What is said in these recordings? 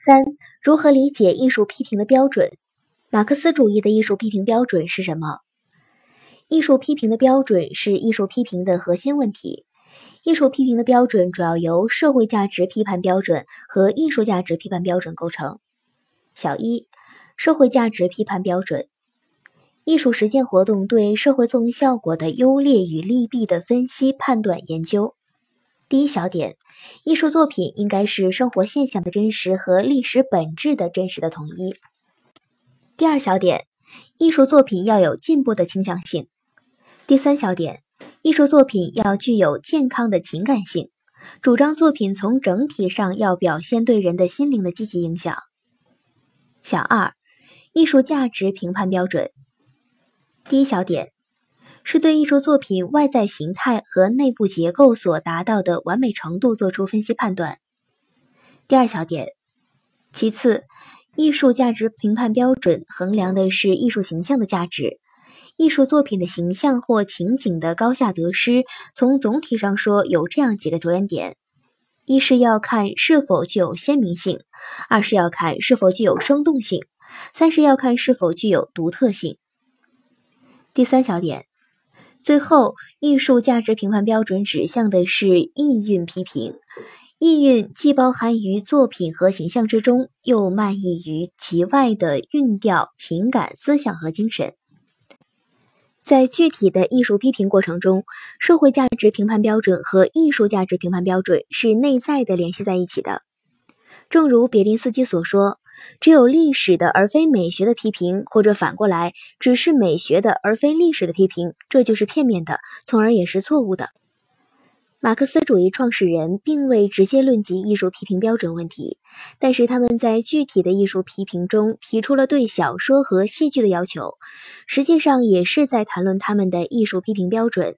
三、如何理解艺术批评的标准？马克思主义的艺术批评标准是什么？艺术批评的标准是艺术批评的核心问题。艺术批评的标准主要由社会价值批判标准和艺术价值批判标准构成。小一、社会价值批判标准：艺术实践活动对社会作用效果的优劣与利弊的分析、判断、研究。第一小点，艺术作品应该是生活现象的真实和历史本质的真实的统一。第二小点，艺术作品要有进步的倾向性。第三小点，艺术作品要具有健康的情感性，主张作品从整体上要表现对人的心灵的积极影响。小二，艺术价值评判标准。第一小点。是对艺术作品外在形态和内部结构所达到的完美程度作出分析判断。第二小点，其次，艺术价值评判标准衡量的是艺术形象的价值，艺术作品的形象或情景的高下得失，从总体上说有这样几个着眼点：一是要看是否具有鲜明性，二是要看是否具有生动性，三是要看是否具有独特性。第三小点。最后，艺术价值评判标准指向的是意蕴批评。意蕴既包含于作品和形象之中，又漫溢于其外的韵调、情感、思想和精神。在具体的艺术批评过程中，社会价值评判标准和艺术价值评判标准是内在的联系在一起的。正如别林斯基所说。只有历史的而非美学的批评，或者反过来，只是美学的而非历史的批评，这就是片面的，从而也是错误的。马克思主义创始人并未直接论及艺术批评标准问题，但是他们在具体的艺术批评中提出了对小说和戏剧的要求，实际上也是在谈论他们的艺术批评标准。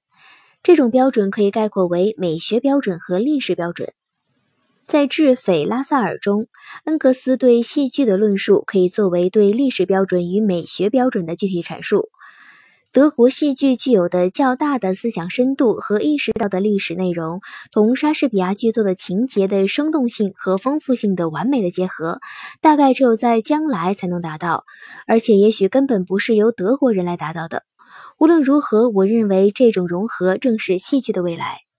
这种标准可以概括为美学标准和历史标准。在《致斐拉萨尔》中，恩格斯对戏剧的论述可以作为对历史标准与美学标准的具体阐述。德国戏剧具有的较大的思想深度和意识到的历史内容，同莎士比亚剧作的情节的生动性和丰富性的完美的结合，大概只有在将来才能达到，而且也许根本不是由德国人来达到的。无论如何，我认为这种融合正是戏剧的未来。